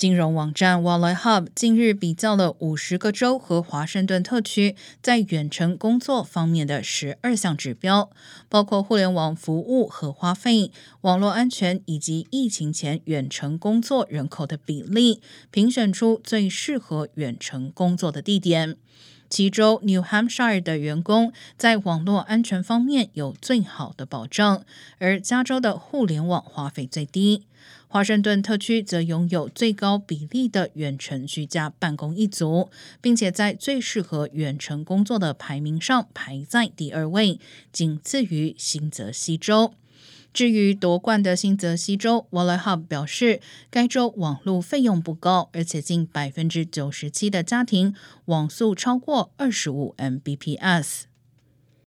金融网站 Wallet Hub 近日比较了五十个州和华盛顿特区在远程工作方面的十二项指标，包括互联网服务和花费、网络安全以及疫情前远程工作人口的比例，评选出最适合远程工作的地点。其中，New Hampshire 的员工在网络安全方面有最好的保障，而加州的互联网花费最低。华盛顿特区则拥有最高比例的远程居家办公一族，并且在最适合远程工作的排名上排在第二位，仅次于新泽西州。至于夺冠的新泽西州 w a l l e r h u b 表示，该州网络费用不高，而且近百分之九十七的家庭网速超过二十五 Mbps。